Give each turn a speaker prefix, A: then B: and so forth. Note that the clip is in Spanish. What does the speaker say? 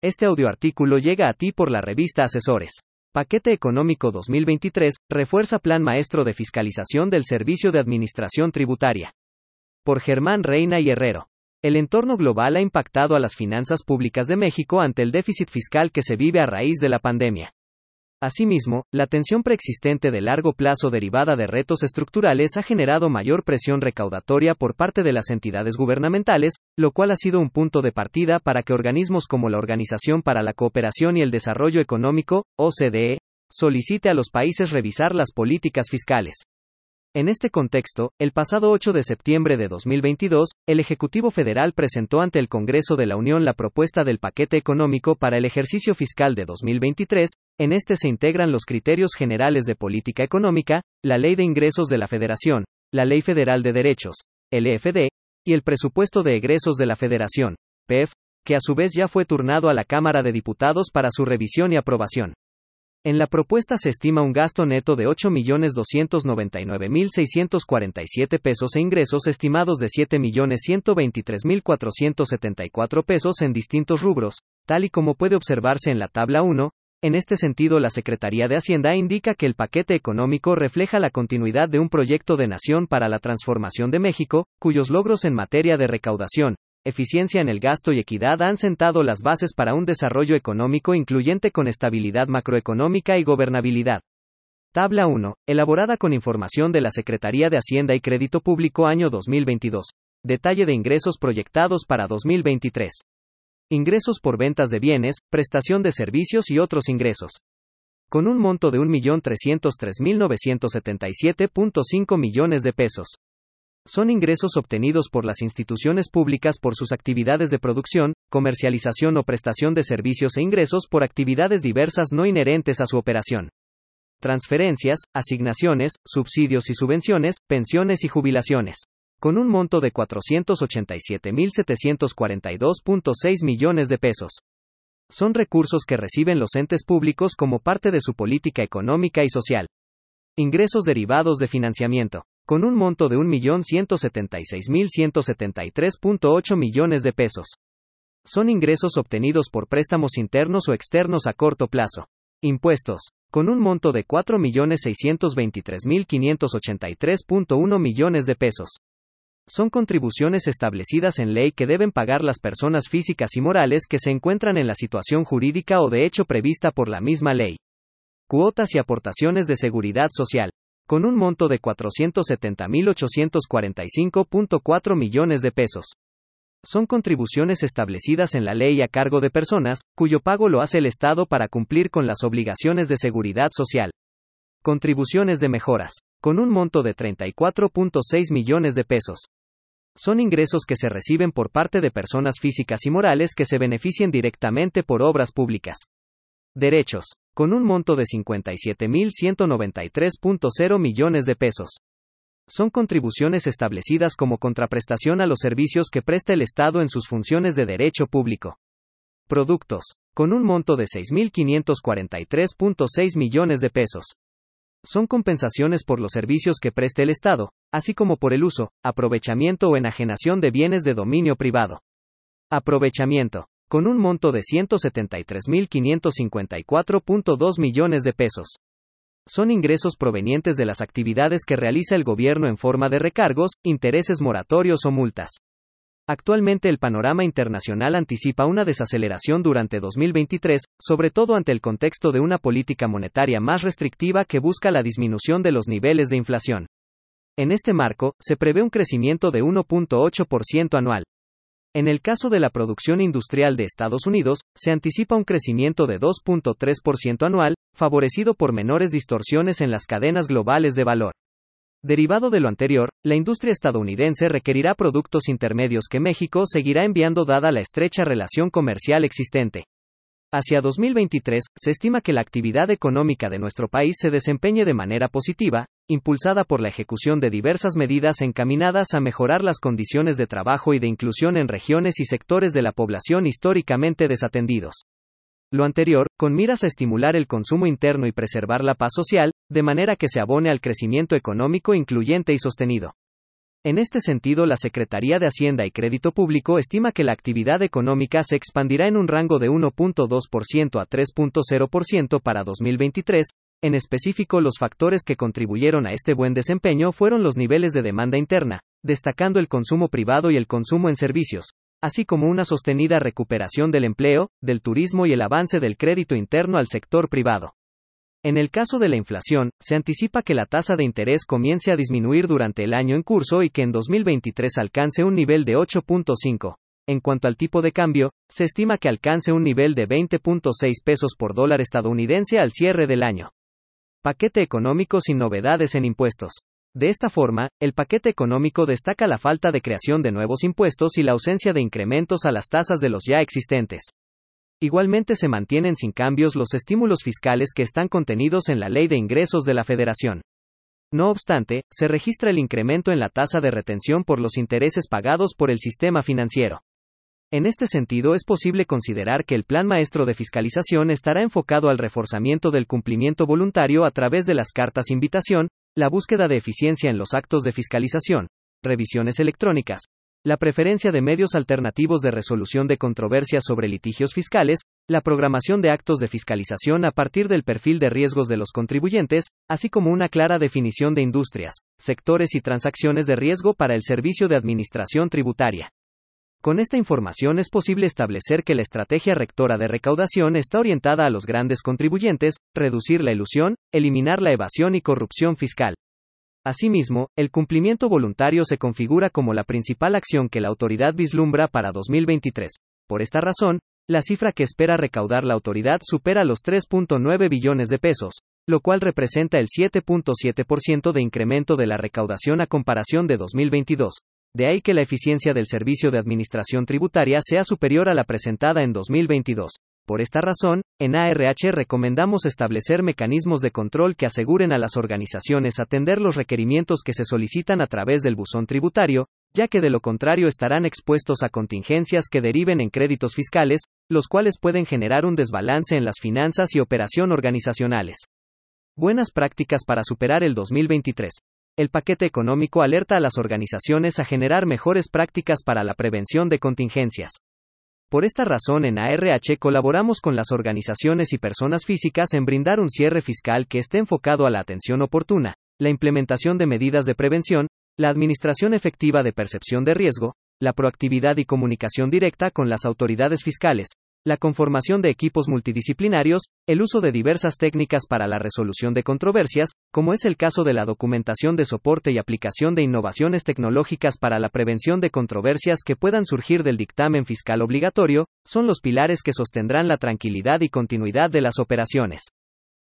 A: Este audioartículo llega a ti por la revista Asesores. Paquete Económico 2023, refuerza Plan Maestro de Fiscalización del Servicio de Administración Tributaria. Por Germán Reina y Herrero. El entorno global ha impactado a las finanzas públicas de México ante el déficit fiscal que se vive a raíz de la pandemia. Asimismo, la tensión preexistente de largo plazo derivada de retos estructurales ha generado mayor presión recaudatoria por parte de las entidades gubernamentales, lo cual ha sido un punto de partida para que organismos como la Organización para la Cooperación y el Desarrollo Económico, OCDE, solicite a los países revisar las políticas fiscales. En este contexto, el pasado 8 de septiembre de 2022, el Ejecutivo Federal presentó ante el Congreso de la Unión la propuesta del paquete económico para el ejercicio fiscal de 2023. En este se integran los criterios generales de política económica, la Ley de Ingresos de la Federación, la Ley Federal de Derechos, EFD, y el Presupuesto de Egresos de la Federación, PEF, que a su vez ya fue turnado a la Cámara de Diputados para su revisión y aprobación. En la propuesta se estima un gasto neto de 8.299.647 pesos e ingresos estimados de 7.123.474 pesos en distintos rubros, tal y como puede observarse en la tabla 1. En este sentido, la Secretaría de Hacienda indica que el paquete económico refleja la continuidad de un proyecto de nación para la transformación de México, cuyos logros en materia de recaudación, eficiencia en el gasto y equidad han sentado las bases para un desarrollo económico incluyente con estabilidad macroeconómica y gobernabilidad. Tabla 1, elaborada con información de la Secretaría de Hacienda y Crédito Público año 2022. Detalle de ingresos proyectados para 2023. Ingresos por ventas de bienes, prestación de servicios y otros ingresos. Con un monto de 1.303.977.5 millones de pesos son ingresos obtenidos por las instituciones públicas por sus actividades de producción, comercialización o prestación de servicios e ingresos por actividades diversas no inherentes a su operación. Transferencias, asignaciones, subsidios y subvenciones, pensiones y jubilaciones. Con un monto de 487.742.6 millones de pesos. Son recursos que reciben los entes públicos como parte de su política económica y social. Ingresos derivados de financiamiento con un monto de 1.176.173.8 millones de pesos. Son ingresos obtenidos por préstamos internos o externos a corto plazo. Impuestos, con un monto de 4.623.583.1 millones de pesos. Son contribuciones establecidas en ley que deben pagar las personas físicas y morales que se encuentran en la situación jurídica o de hecho prevista por la misma ley. Cuotas y aportaciones de seguridad social con un monto de 470.845.4 millones de pesos. Son contribuciones establecidas en la ley a cargo de personas, cuyo pago lo hace el Estado para cumplir con las obligaciones de seguridad social. Contribuciones de mejoras, con un monto de 34.6 millones de pesos. Son ingresos que se reciben por parte de personas físicas y morales que se beneficien directamente por obras públicas. Derechos, con un monto de 57.193.0 millones de pesos. Son contribuciones establecidas como contraprestación a los servicios que presta el Estado en sus funciones de derecho público. Productos, con un monto de 6.543.6 millones de pesos. Son compensaciones por los servicios que preste el Estado, así como por el uso, aprovechamiento o enajenación de bienes de dominio privado. Aprovechamiento con un monto de 173.554.2 millones de pesos. Son ingresos provenientes de las actividades que realiza el gobierno en forma de recargos, intereses moratorios o multas. Actualmente el panorama internacional anticipa una desaceleración durante 2023, sobre todo ante el contexto de una política monetaria más restrictiva que busca la disminución de los niveles de inflación. En este marco, se prevé un crecimiento de 1.8% anual. En el caso de la producción industrial de Estados Unidos, se anticipa un crecimiento de 2.3% anual, favorecido por menores distorsiones en las cadenas globales de valor. Derivado de lo anterior, la industria estadounidense requerirá productos intermedios que México seguirá enviando dada la estrecha relación comercial existente. Hacia 2023, se estima que la actividad económica de nuestro país se desempeñe de manera positiva, impulsada por la ejecución de diversas medidas encaminadas a mejorar las condiciones de trabajo y de inclusión en regiones y sectores de la población históricamente desatendidos. Lo anterior, con miras a estimular el consumo interno y preservar la paz social, de manera que se abone al crecimiento económico incluyente y sostenido. En este sentido, la Secretaría de Hacienda y Crédito Público estima que la actividad económica se expandirá en un rango de 1.2% a 3.0% para 2023. En específico, los factores que contribuyeron a este buen desempeño fueron los niveles de demanda interna, destacando el consumo privado y el consumo en servicios, así como una sostenida recuperación del empleo, del turismo y el avance del crédito interno al sector privado. En el caso de la inflación, se anticipa que la tasa de interés comience a disminuir durante el año en curso y que en 2023 alcance un nivel de 8.5. En cuanto al tipo de cambio, se estima que alcance un nivel de 20.6 pesos por dólar estadounidense al cierre del año. Paquete económico sin novedades en impuestos. De esta forma, el paquete económico destaca la falta de creación de nuevos impuestos y la ausencia de incrementos a las tasas de los ya existentes. Igualmente se mantienen sin cambios los estímulos fiscales que están contenidos en la Ley de Ingresos de la Federación. No obstante, se registra el incremento en la tasa de retención por los intereses pagados por el sistema financiero. En este sentido, es posible considerar que el Plan Maestro de Fiscalización estará enfocado al reforzamiento del cumplimiento voluntario a través de las cartas invitación, la búsqueda de eficiencia en los actos de fiscalización, revisiones electrónicas, la preferencia de medios alternativos de resolución de controversias sobre litigios fiscales, la programación de actos de fiscalización a partir del perfil de riesgos de los contribuyentes, así como una clara definición de industrias, sectores y transacciones de riesgo para el servicio de administración tributaria. Con esta información es posible establecer que la estrategia rectora de recaudación está orientada a los grandes contribuyentes, reducir la ilusión, eliminar la evasión y corrupción fiscal. Asimismo, el cumplimiento voluntario se configura como la principal acción que la autoridad vislumbra para 2023. Por esta razón, la cifra que espera recaudar la autoridad supera los 3.9 billones de pesos, lo cual representa el 7.7% de incremento de la recaudación a comparación de 2022. De ahí que la eficiencia del servicio de administración tributaria sea superior a la presentada en 2022. Por esta razón, en ARH recomendamos establecer mecanismos de control que aseguren a las organizaciones atender los requerimientos que se solicitan a través del buzón tributario, ya que de lo contrario estarán expuestos a contingencias que deriven en créditos fiscales, los cuales pueden generar un desbalance en las finanzas y operación organizacionales. Buenas prácticas para superar el 2023. El paquete económico alerta a las organizaciones a generar mejores prácticas para la prevención de contingencias. Por esta razón en ARH colaboramos con las organizaciones y personas físicas en brindar un cierre fiscal que esté enfocado a la atención oportuna, la implementación de medidas de prevención, la administración efectiva de percepción de riesgo, la proactividad y comunicación directa con las autoridades fiscales, la conformación de equipos multidisciplinarios, el uso de diversas técnicas para la resolución de controversias, como es el caso de la documentación de soporte y aplicación de innovaciones tecnológicas para la prevención de controversias que puedan surgir del dictamen fiscal obligatorio, son los pilares que sostendrán la tranquilidad y continuidad de las operaciones.